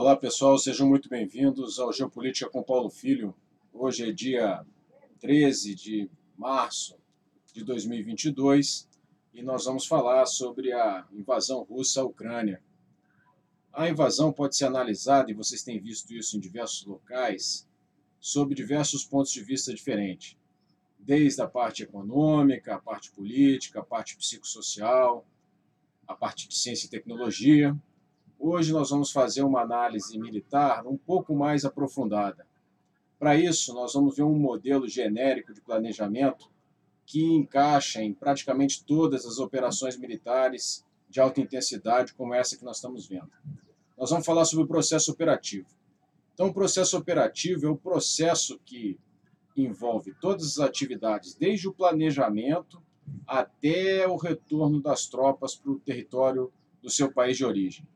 Olá pessoal, sejam muito bem-vindos ao Geopolítica com Paulo Filho. Hoje é dia 13 de março de 2022 e nós vamos falar sobre a invasão russa à Ucrânia. A invasão pode ser analisada, e vocês têm visto isso em diversos locais, sob diversos pontos de vista diferentes. Desde a parte econômica, a parte política, a parte psicossocial, a parte de ciência e tecnologia, Hoje nós vamos fazer uma análise militar um pouco mais aprofundada. Para isso, nós vamos ver um modelo genérico de planejamento que encaixa em praticamente todas as operações militares de alta intensidade, como essa que nós estamos vendo. Nós vamos falar sobre o processo operativo. Então, o processo operativo é o processo que envolve todas as atividades, desde o planejamento até o retorno das tropas para o território do seu país de origem.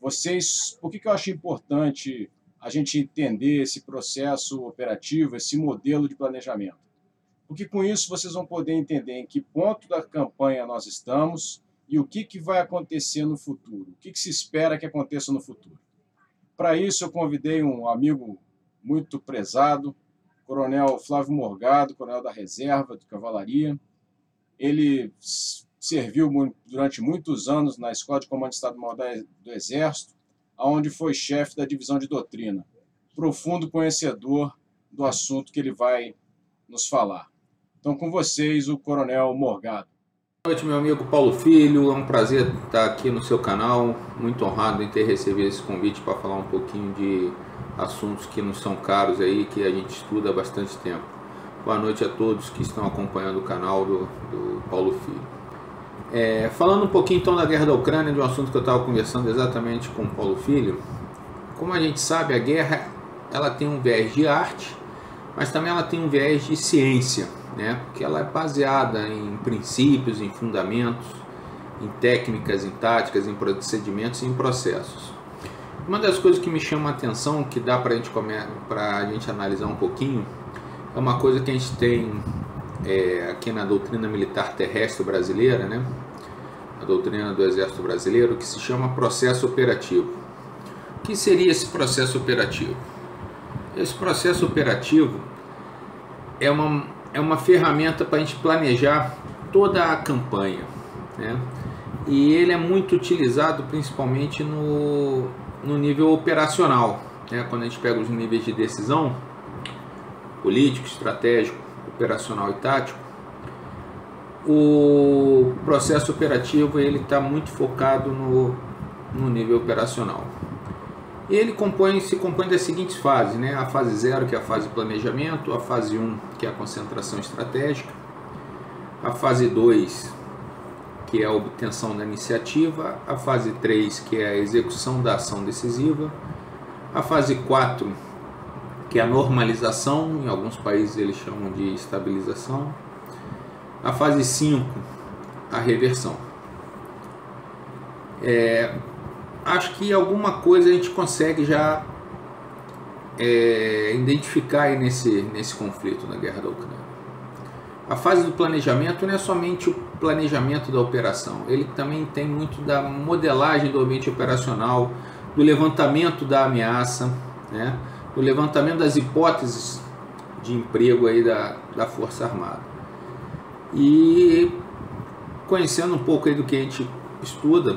Vocês, por que, que eu acho importante a gente entender esse processo operativo, esse modelo de planejamento? Porque com isso vocês vão poder entender em que ponto da campanha nós estamos e o que, que vai acontecer no futuro, o que, que se espera que aconteça no futuro. Para isso, eu convidei um amigo muito prezado, Coronel Flávio Morgado, coronel da reserva de cavalaria. Ele serviu durante muitos anos na Escola de Comando de Estado-Maior do Exército, onde foi chefe da divisão de doutrina. Profundo conhecedor do assunto que ele vai nos falar. Então, com vocês, o Coronel Morgado. Boa noite, meu amigo Paulo Filho. É um prazer estar aqui no seu canal. Muito honrado em ter recebido esse convite para falar um pouquinho de assuntos que nos são caros aí, que a gente estuda há bastante tempo. Boa noite a todos que estão acompanhando o canal do, do Paulo Filho. É, falando um pouquinho então da guerra da Ucrânia, de um assunto que eu estava conversando exatamente com o Paulo Filho, como a gente sabe, a guerra ela tem um viés de arte, mas também ela tem um viés de ciência, né? porque ela é baseada em princípios, em fundamentos, em técnicas, em táticas, em procedimentos e em processos. Uma das coisas que me chama a atenção, que dá para gente, a gente analisar um pouquinho, é uma coisa que a gente tem é, aqui na doutrina militar terrestre brasileira, né? a doutrina do Exército Brasileiro, que se chama processo operativo. O que seria esse processo operativo? Esse processo operativo é uma, é uma ferramenta para a gente planejar toda a campanha. Né? E ele é muito utilizado principalmente no, no nível operacional. Né? Quando a gente pega os níveis de decisão, político, estratégico, operacional e tático, o processo operativo ele está muito focado no, no nível operacional. Ele compõe, se compõe das seguintes fases, né? a fase 0, que é a fase planejamento, a fase 1, um, que é a concentração estratégica, a fase 2, que é a obtenção da iniciativa, a fase 3, que é a execução da ação decisiva, a fase 4, que é a normalização, em alguns países eles chamam de estabilização. A fase 5, a reversão. É, acho que alguma coisa a gente consegue já é, identificar nesse, nesse conflito na guerra da Ucrânia. A fase do planejamento não é somente o planejamento da operação, ele também tem muito da modelagem do ambiente operacional, do levantamento da ameaça, né? O levantamento das hipóteses de emprego aí da, da Força Armada. E conhecendo um pouco aí do que a gente estuda,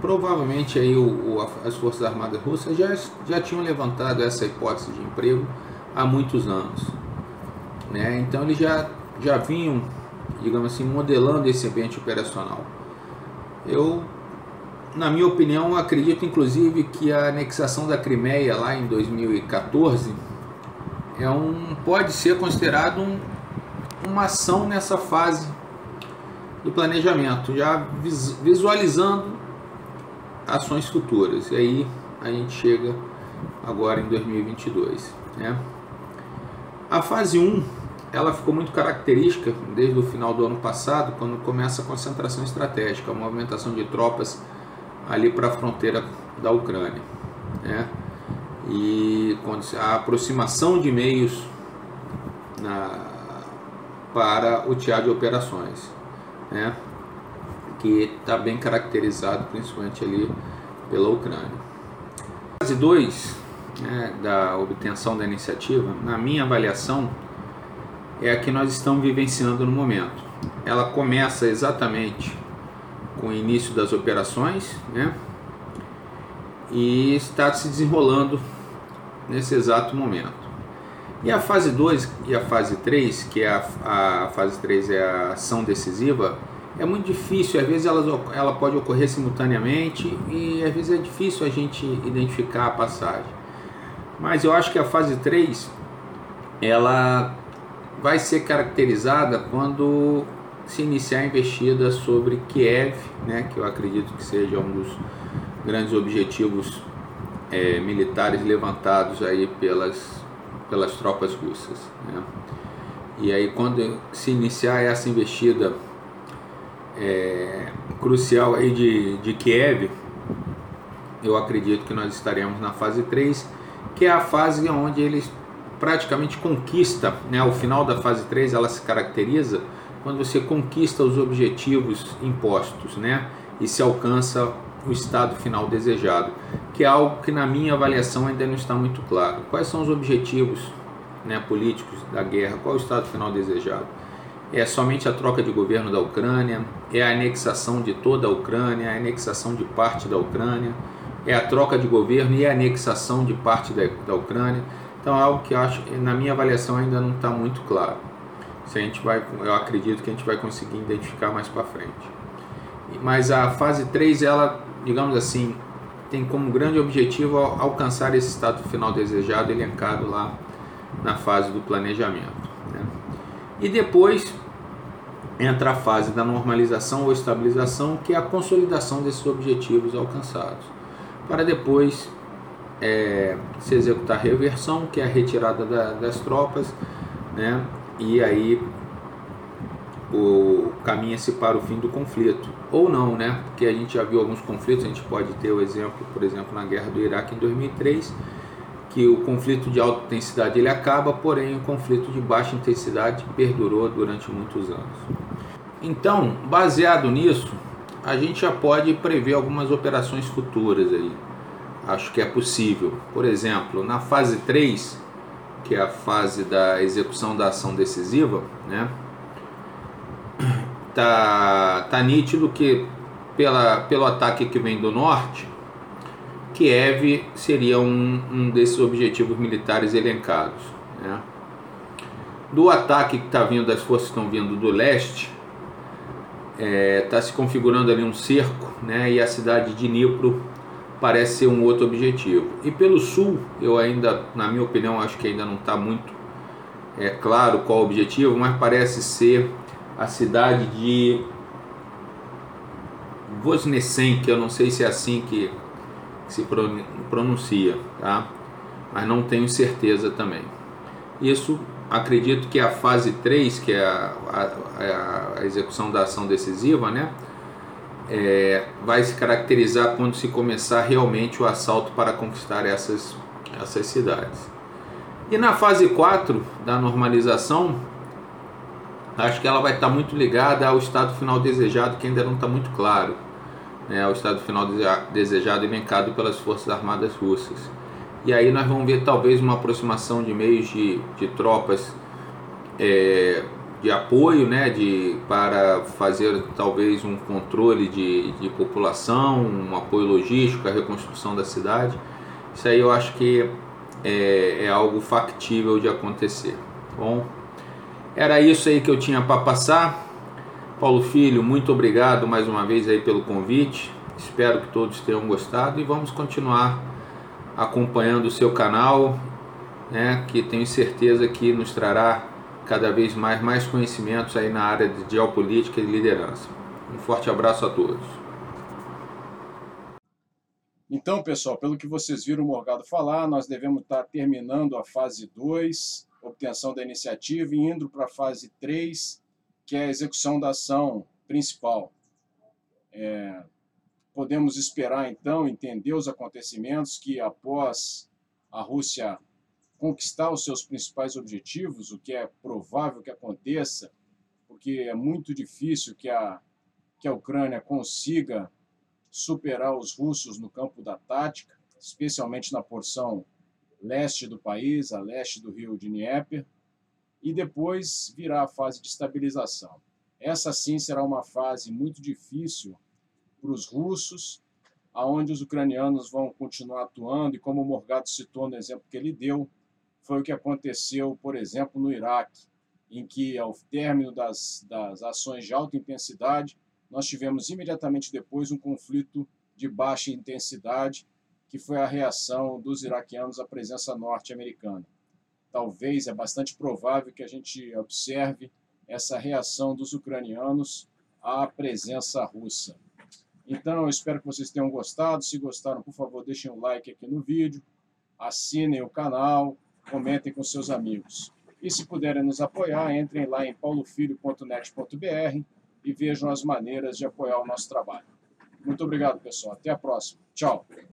provavelmente aí o, o, as Forças Armadas Russas já, já tinham levantado essa hipótese de emprego há muitos anos. Né? Então eles já, já vinham, digamos assim, modelando esse ambiente operacional. Eu na minha opinião, acredito inclusive que a anexação da Crimeia lá em 2014 é um, pode ser considerado um, uma ação nessa fase do planejamento, já visualizando ações futuras. E aí a gente chega agora em 2022. Né? A fase 1 ela ficou muito característica desde o final do ano passado, quando começa a concentração estratégica, a movimentação de tropas ali para a fronteira da Ucrânia. Né? E a aproximação de meios na, para o teatro de operações, né? que está bem caracterizado principalmente ali pela Ucrânia. fase 2 né, da obtenção da iniciativa, na minha avaliação, é a que nós estamos vivenciando no momento. Ela começa exatamente o início das operações, né? E está se desenrolando nesse exato momento. E a fase 2 e a fase 3, que é a, a fase 3 é a ação decisiva, é muito difícil, às vezes ela, ela pode ocorrer simultaneamente e às vezes é difícil a gente identificar a passagem. Mas eu acho que a fase 3 ela vai ser caracterizada quando se iniciar a investida sobre Kiev, né, que eu acredito que seja um dos grandes objetivos é, militares levantados aí pelas, pelas tropas russas. Né? E aí quando se iniciar essa investida é, crucial aí de, de Kiev, eu acredito que nós estaremos na fase 3, que é a fase onde eles praticamente conquista, né, o final da fase 3 ela se caracteriza quando você conquista os objetivos impostos, né, e se alcança o estado final desejado, que é algo que na minha avaliação ainda não está muito claro. Quais são os objetivos né, políticos da guerra? Qual é o estado final desejado? É somente a troca de governo da Ucrânia? É a anexação de toda a Ucrânia? É a anexação de parte da Ucrânia? É a troca de governo e a anexação de parte da, da Ucrânia? Então é algo que acho, na minha avaliação ainda não está muito claro. Se a gente vai, eu acredito que a gente vai conseguir identificar mais para frente. Mas a fase 3, ela digamos assim, tem como grande objetivo alcançar esse estado final desejado elencado lá na fase do planejamento. Né? E depois entra a fase da normalização ou estabilização, que é a consolidação desses objetivos alcançados, para depois é, se executar a reversão, que é a retirada da, das tropas, né? E aí o caminha-se para o fim do conflito. Ou não, né? Porque a gente já viu alguns conflitos, a gente pode ter o exemplo, por exemplo, na guerra do Iraque em 2003, que o conflito de alta intensidade ele acaba, porém o conflito de baixa intensidade perdurou durante muitos anos. Então, baseado nisso, a gente já pode prever algumas operações futuras aí. Acho que é possível. Por exemplo, na fase 3, que é a fase da execução da ação decisiva, né? tá, tá nítido que pela, pelo ataque que vem do norte, Kiev seria um, um desses objetivos militares elencados. Né? Do ataque que está vindo, das forças que estão vindo do leste, está é, tá se configurando ali um cerco, né? e a cidade de Dnipro parece ser um outro objetivo. E pelo sul, eu ainda, na minha opinião, acho que ainda não está muito é, claro qual o objetivo, mas parece ser a cidade de Vosnesen, que eu não sei se é assim que se pronuncia, tá? mas não tenho certeza também. Isso acredito que a fase 3, que é a, a, a execução da ação decisiva, né? É, vai se caracterizar quando se começar realmente o assalto para conquistar essas, essas cidades. E na fase 4 da normalização, acho que ela vai estar muito ligada ao estado final desejado, que ainda não está muito claro. Né, ao estado final desejado elencado pelas Forças Armadas Russas. E aí nós vamos ver talvez uma aproximação de meios de, de tropas é, de apoio né, de, para fazer talvez um controle de, de população, um apoio logístico, a reconstrução da cidade. Isso aí eu acho que é, é algo factível de acontecer. Bom, era isso aí que eu tinha para passar. Paulo Filho, muito obrigado mais uma vez aí pelo convite. Espero que todos tenham gostado e vamos continuar acompanhando o seu canal, né, que tenho certeza que nos trará cada vez mais mais conhecimentos aí na área de geopolítica e liderança. Um forte abraço a todos. Então, pessoal, pelo que vocês viram o Morgado falar, nós devemos estar terminando a fase 2 obtenção da iniciativa e indo para a fase 3, que é a execução da ação principal. É, podemos esperar, então, entender os acontecimentos que, após a Rússia conquistar os seus principais objetivos, o que é provável que aconteça, porque é muito difícil que a, que a Ucrânia consiga superar os russos no campo da tática, especialmente na porção leste do país, a leste do rio Dnieper, e depois virá a fase de estabilização. Essa sim será uma fase muito difícil para os russos, aonde os ucranianos vão continuar atuando, e como o Morgado citou no exemplo que ele deu, foi o que aconteceu, por exemplo, no Iraque, em que, ao término das, das ações de alta intensidade, nós tivemos imediatamente depois um conflito de baixa intensidade, que foi a reação dos iraquianos à presença norte-americana. Talvez é bastante provável que a gente observe essa reação dos ucranianos à presença russa. Então, eu espero que vocês tenham gostado. Se gostaram, por favor, deixem um like aqui no vídeo, assinem o canal, comentem com seus amigos. E se puderem nos apoiar, entrem lá em paulofilho.net.br e vejam as maneiras de apoiar o nosso trabalho. Muito obrigado, pessoal. Até a próxima. Tchau.